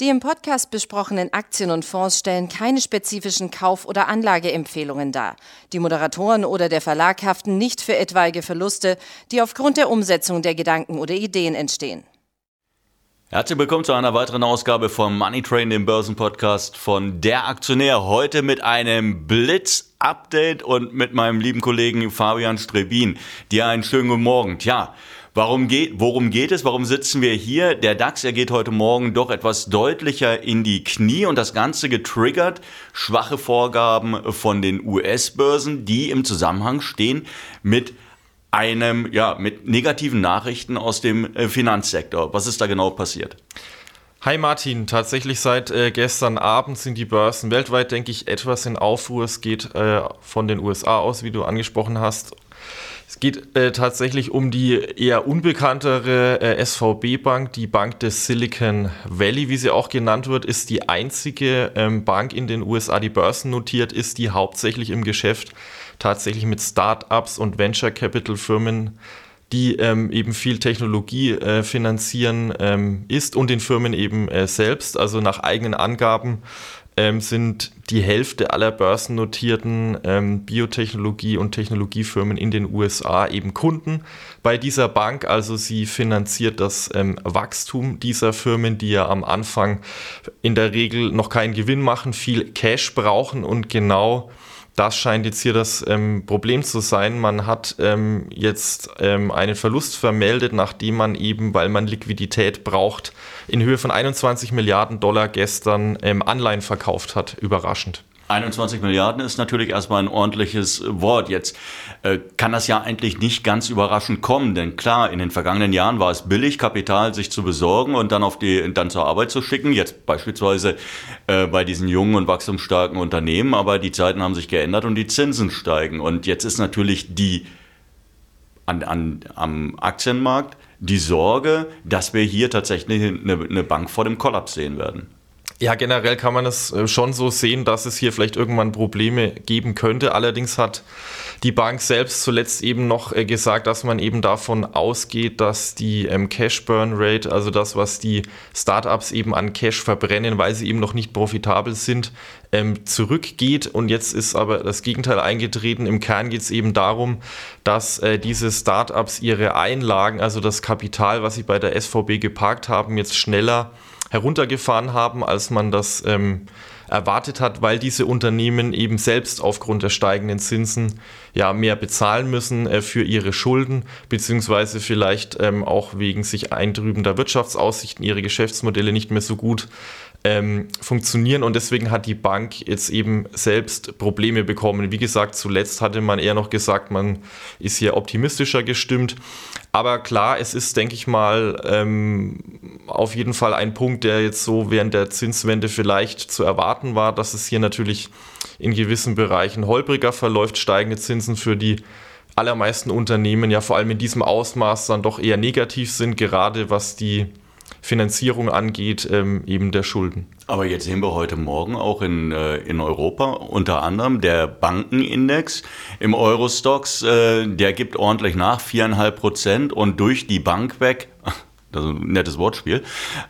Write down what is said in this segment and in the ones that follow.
Die im Podcast besprochenen Aktien und Fonds stellen keine spezifischen Kauf- oder Anlageempfehlungen dar. Die Moderatoren oder der Verlag haften nicht für etwaige Verluste, die aufgrund der Umsetzung der Gedanken oder Ideen entstehen. Herzlich willkommen zu einer weiteren Ausgabe vom Money Train, dem Börsenpodcast von Der Aktionär. Heute mit einem Blitz-Update und mit meinem lieben Kollegen Fabian Strebin. Dir einen schönen guten Morgen. Tja, Warum geht, worum geht es? Warum sitzen wir hier? Der DAX, er geht heute Morgen doch etwas deutlicher in die Knie und das Ganze getriggert schwache Vorgaben von den US-Börsen, die im Zusammenhang stehen mit einem, ja, mit negativen Nachrichten aus dem äh, Finanzsektor. Was ist da genau passiert? Hi Martin, tatsächlich seit äh, gestern Abend sind die Börsen weltweit, denke ich, etwas in Aufruhr. Es geht äh, von den USA aus, wie du angesprochen hast, es geht äh, tatsächlich um die eher unbekanntere äh, SVB-Bank, die Bank des Silicon Valley, wie sie auch genannt wird, ist die einzige ähm, Bank in den USA, die börsennotiert ist, die hauptsächlich im Geschäft tatsächlich mit Start-ups und Venture Capital Firmen die ähm, eben viel Technologie äh, finanzieren ähm, ist und den Firmen eben äh, selbst. Also nach eigenen Angaben ähm, sind die Hälfte aller börsennotierten ähm, Biotechnologie- und Technologiefirmen in den USA eben Kunden bei dieser Bank. Also sie finanziert das ähm, Wachstum dieser Firmen, die ja am Anfang in der Regel noch keinen Gewinn machen, viel Cash brauchen und genau das scheint jetzt hier das ähm, Problem zu sein. Man hat ähm, jetzt ähm, einen Verlust vermeldet, nachdem man eben, weil man Liquidität braucht, in Höhe von 21 Milliarden Dollar gestern ähm, Anleihen verkauft hat. Überraschend. 21 Milliarden ist natürlich erstmal ein ordentliches Wort. Jetzt äh, kann das ja eigentlich nicht ganz überraschend kommen, denn klar, in den vergangenen Jahren war es billig, Kapital sich zu besorgen und dann auf die dann zur Arbeit zu schicken. Jetzt beispielsweise äh, bei diesen jungen und wachstumsstarken Unternehmen, aber die Zeiten haben sich geändert und die Zinsen steigen. Und jetzt ist natürlich die an, an, am Aktienmarkt die Sorge, dass wir hier tatsächlich eine, eine Bank vor dem Kollaps sehen werden. Ja, generell kann man es äh, schon so sehen, dass es hier vielleicht irgendwann Probleme geben könnte. Allerdings hat die Bank selbst zuletzt eben noch äh, gesagt, dass man eben davon ausgeht, dass die ähm, Cash Burn Rate, also das, was die Startups eben an Cash verbrennen, weil sie eben noch nicht profitabel sind, ähm, zurückgeht. Und jetzt ist aber das Gegenteil eingetreten. Im Kern geht es eben darum, dass äh, diese Startups ihre Einlagen, also das Kapital, was sie bei der SVB geparkt haben, jetzt schneller heruntergefahren haben, als man das ähm, erwartet hat, weil diese Unternehmen eben selbst aufgrund der steigenden Zinsen ja mehr bezahlen müssen äh, für ihre Schulden, beziehungsweise vielleicht ähm, auch wegen sich eintrübender Wirtschaftsaussichten ihre Geschäftsmodelle nicht mehr so gut ähm, funktionieren und deswegen hat die Bank jetzt eben selbst Probleme bekommen. Wie gesagt, zuletzt hatte man eher noch gesagt, man ist hier optimistischer gestimmt. Aber klar, es ist, denke ich mal, ähm, auf jeden Fall ein Punkt, der jetzt so während der Zinswende vielleicht zu erwarten war, dass es hier natürlich in gewissen Bereichen holpriger verläuft, steigende Zinsen für die allermeisten Unternehmen ja vor allem in diesem Ausmaß dann doch eher negativ sind, gerade was die Finanzierung angeht, ähm, eben der Schulden. Aber jetzt sehen wir heute Morgen auch in, äh, in Europa unter anderem der Bankenindex im Eurostox, äh, der gibt ordentlich nach, viereinhalb Prozent und durch die Bank weg, ist ein nettes Wortspiel,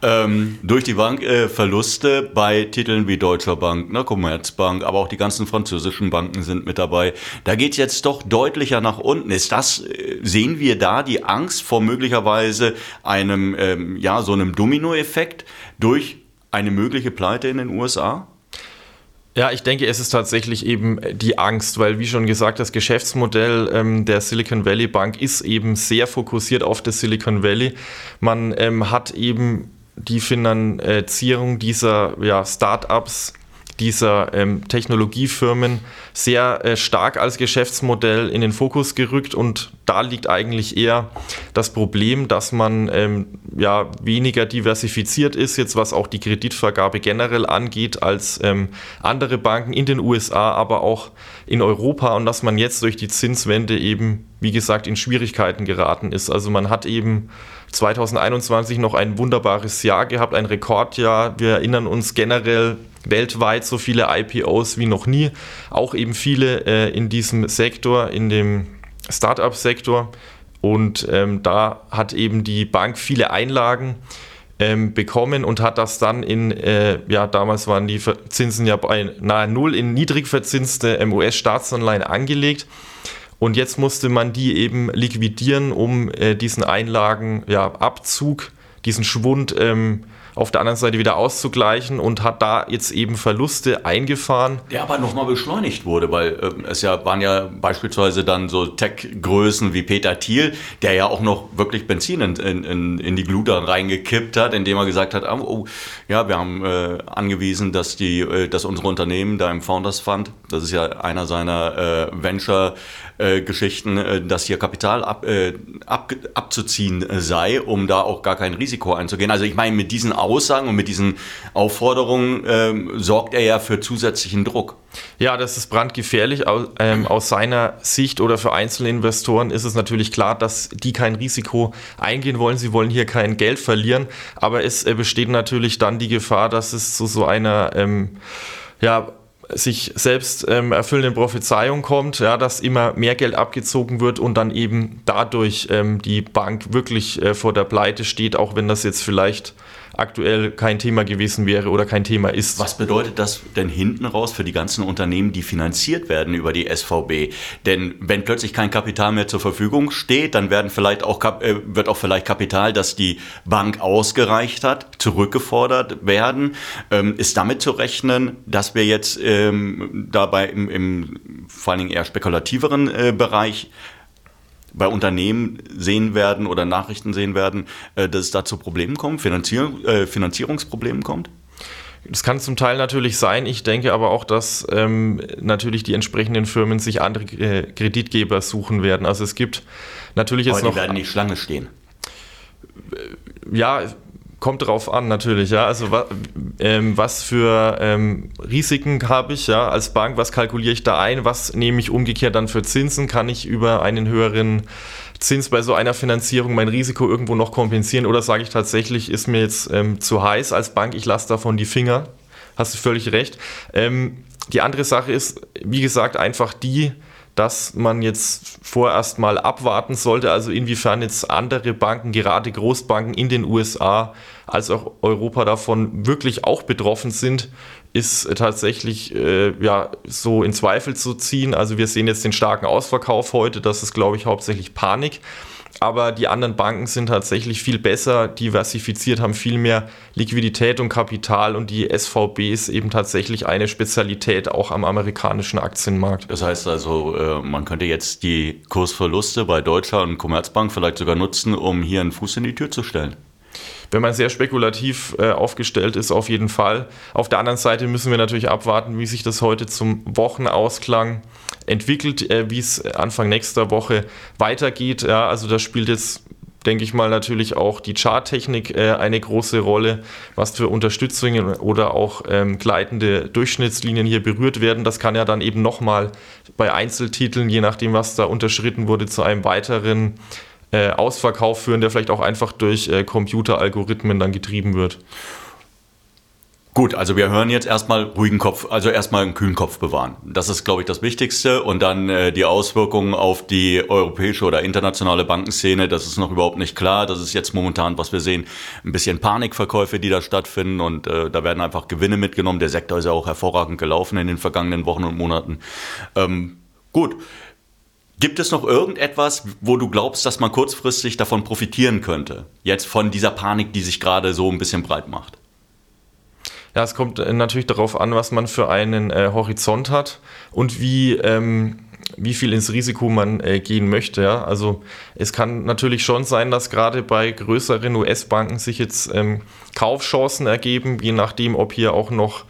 ähm, durch die Bank äh, Verluste bei Titeln wie Deutscher Bank, ne, Commerzbank, aber auch die ganzen französischen Banken sind mit dabei. Da geht's jetzt doch deutlicher nach unten. Ist das, äh, sehen wir da die Angst vor möglicherweise einem, ähm, ja, so einem Dominoeffekt durch eine mögliche Pleite in den USA? Ja, ich denke, es ist tatsächlich eben die Angst, weil wie schon gesagt, das Geschäftsmodell ähm, der Silicon Valley Bank ist eben sehr fokussiert auf das Silicon Valley. Man ähm, hat eben die Finanzierung dieser ja, Startups dieser ähm, Technologiefirmen sehr äh, stark als Geschäftsmodell in den Fokus gerückt und da liegt eigentlich eher das Problem, dass man ähm, ja weniger diversifiziert ist, jetzt was auch die Kreditvergabe generell angeht, als ähm, andere Banken in den USA, aber auch in Europa und dass man jetzt durch die Zinswende eben, wie gesagt, in Schwierigkeiten geraten ist. Also man hat eben 2021 noch ein wunderbares Jahr gehabt, ein Rekordjahr. Wir erinnern uns generell weltweit so viele IPOs wie noch nie. Auch eben viele äh, in diesem Sektor, in dem Startup-Sektor. Und ähm, da hat eben die Bank viele Einlagen ähm, bekommen und hat das dann in, äh, ja, damals waren die Zinsen ja bei nahe Null in niedrig verzinste ähm, US-Staatsanleihen angelegt. Und jetzt musste man die eben liquidieren, um äh, diesen Einlagenabzug, ja, diesen Schwund ähm, auf der anderen Seite wieder auszugleichen und hat da jetzt eben Verluste eingefahren. Der aber nochmal beschleunigt wurde, weil äh, es ja waren ja beispielsweise dann so Tech-Größen wie Peter Thiel, der ja auch noch wirklich Benzin in, in, in die Glut reingekippt hat, indem er gesagt hat, oh, ja, wir haben äh, angewiesen, dass, die, äh, dass unsere Unternehmen da im Founders Fund, das ist ja einer seiner äh, Venture- äh, Geschichten, äh, dass hier Kapital ab, äh, ab, abzuziehen sei, um da auch gar kein Risiko einzugehen. Also ich meine, mit diesen Aussagen und mit diesen Aufforderungen ähm, sorgt er ja für zusätzlichen Druck. Ja, das ist brandgefährlich. Aus, ähm, aus seiner Sicht oder für einzelne Investoren ist es natürlich klar, dass die kein Risiko eingehen wollen. Sie wollen hier kein Geld verlieren. Aber es äh, besteht natürlich dann die Gefahr, dass es zu so einer ähm, ja, sich selbst ähm, erfüllenden Prophezeiung kommt, ja, dass immer mehr Geld abgezogen wird und dann eben dadurch ähm, die Bank wirklich äh, vor der Pleite steht, auch wenn das jetzt vielleicht aktuell kein Thema gewesen wäre oder kein Thema ist. Was bedeutet das denn hinten raus für die ganzen Unternehmen, die finanziert werden über die SVB? Denn wenn plötzlich kein Kapital mehr zur Verfügung steht, dann werden vielleicht auch, äh, wird auch vielleicht Kapital, das die Bank ausgereicht hat, zurückgefordert werden. Ähm, ist damit zu rechnen, dass wir jetzt ähm, dabei im, im vor allen Dingen eher spekulativeren äh, Bereich bei Unternehmen sehen werden oder Nachrichten sehen werden, äh, dass es da zu Problemen kommt, Finanzier äh, Finanzierungsproblemen kommt? Das kann zum Teil natürlich sein. Ich denke aber auch, dass ähm, natürlich die entsprechenden Firmen sich andere äh, Kreditgeber suchen werden. Also es gibt natürlich jetzt aber noch. Die werden nicht Schlange stehen. Ja, Kommt drauf an, natürlich, ja. Also wa, ähm, was für ähm, Risiken habe ich, ja, als Bank, was kalkuliere ich da ein, was nehme ich umgekehrt dann für Zinsen? Kann ich über einen höheren Zins bei so einer Finanzierung mein Risiko irgendwo noch kompensieren oder sage ich tatsächlich, ist mir jetzt ähm, zu heiß als Bank, ich lasse davon die Finger? Hast du völlig recht. Ähm, die andere Sache ist, wie gesagt, einfach die, dass man jetzt vorerst mal abwarten sollte, also inwiefern jetzt andere Banken, gerade Großbanken in den USA als auch Europa davon wirklich auch betroffen sind, ist tatsächlich äh, ja so in Zweifel zu ziehen. Also wir sehen jetzt den starken Ausverkauf heute, das ist glaube ich hauptsächlich Panik aber die anderen Banken sind tatsächlich viel besser diversifiziert, haben viel mehr Liquidität und Kapital und die SVB ist eben tatsächlich eine Spezialität auch am amerikanischen Aktienmarkt. Das heißt also, äh, man könnte jetzt die Kursverluste bei Deutscher und Commerzbank vielleicht sogar nutzen, um hier einen Fuß in die Tür zu stellen. Wenn man sehr spekulativ äh, aufgestellt ist, auf jeden Fall. Auf der anderen Seite müssen wir natürlich abwarten, wie sich das heute zum Wochenausklang entwickelt, äh, wie es Anfang nächster Woche weitergeht. Ja, also da spielt jetzt denke ich mal, natürlich auch die Charttechnik äh, eine große Rolle, was für Unterstützungen oder auch ähm, gleitende Durchschnittslinien hier berührt werden. Das kann ja dann eben nochmal bei Einzeltiteln, je nachdem, was da unterschritten wurde, zu einem weiteren äh, Ausverkauf führen, der vielleicht auch einfach durch äh, Computeralgorithmen dann getrieben wird. Gut, also wir hören jetzt erstmal ruhigen Kopf, also erstmal einen kühlen Kopf bewahren. Das ist, glaube ich, das Wichtigste. Und dann äh, die Auswirkungen auf die europäische oder internationale Bankenszene, das ist noch überhaupt nicht klar. Das ist jetzt momentan, was wir sehen, ein bisschen Panikverkäufe, die da stattfinden. Und äh, da werden einfach Gewinne mitgenommen. Der Sektor ist ja auch hervorragend gelaufen in den vergangenen Wochen und Monaten. Ähm, gut. Gibt es noch irgendetwas, wo du glaubst, dass man kurzfristig davon profitieren könnte? Jetzt von dieser Panik, die sich gerade so ein bisschen breit macht? Ja, es kommt äh, natürlich darauf an, was man für einen äh, Horizont hat und wie, ähm, wie viel ins Risiko man äh, gehen möchte. Ja? Also es kann natürlich schon sein, dass gerade bei größeren US-Banken sich jetzt ähm, Kaufchancen ergeben, je nachdem, ob hier auch noch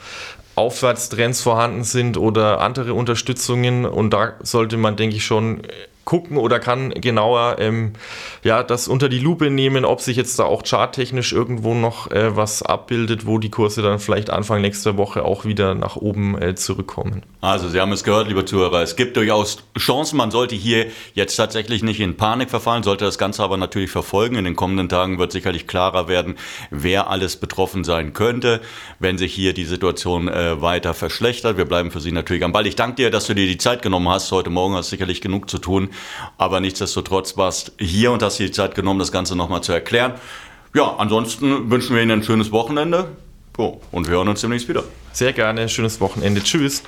Aufwärtstrends vorhanden sind oder andere Unterstützungen. Und da sollte man, denke ich, schon gucken oder kann genauer ähm, ja, das unter die Lupe nehmen, ob sich jetzt da auch charttechnisch irgendwo noch äh, was abbildet, wo die Kurse dann vielleicht Anfang nächster Woche auch wieder nach oben äh, zurückkommen. Also Sie haben es gehört, liebe Zuhörer, es gibt durchaus Chancen. Man sollte hier jetzt tatsächlich nicht in Panik verfallen, sollte das Ganze aber natürlich verfolgen. In den kommenden Tagen wird sicherlich klarer werden, wer alles betroffen sein könnte, wenn sich hier die Situation äh, weiter verschlechtert. Wir bleiben für Sie natürlich am Ball. Ich danke dir, dass du dir die Zeit genommen hast. Heute Morgen hast sicherlich genug zu tun. Aber nichtsdestotrotz warst hier und hast dir die Zeit genommen, das Ganze nochmal zu erklären. Ja, ansonsten wünschen wir Ihnen ein schönes Wochenende. Oh, und wir hören uns demnächst wieder. Sehr gerne, schönes Wochenende. Tschüss.